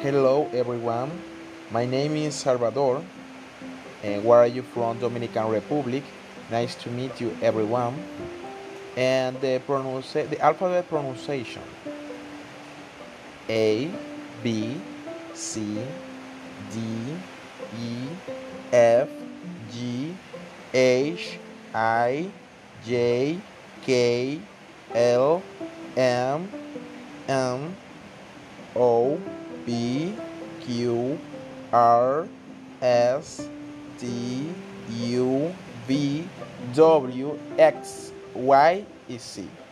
Hello everyone, my name is Salvador. And where are you from? Dominican Republic. Nice to meet you everyone. And the pronounce the alphabet pronunciation A B C D E F G H I J K L M N O P Q R S T U V W X Y e Z.